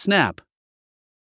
Snap.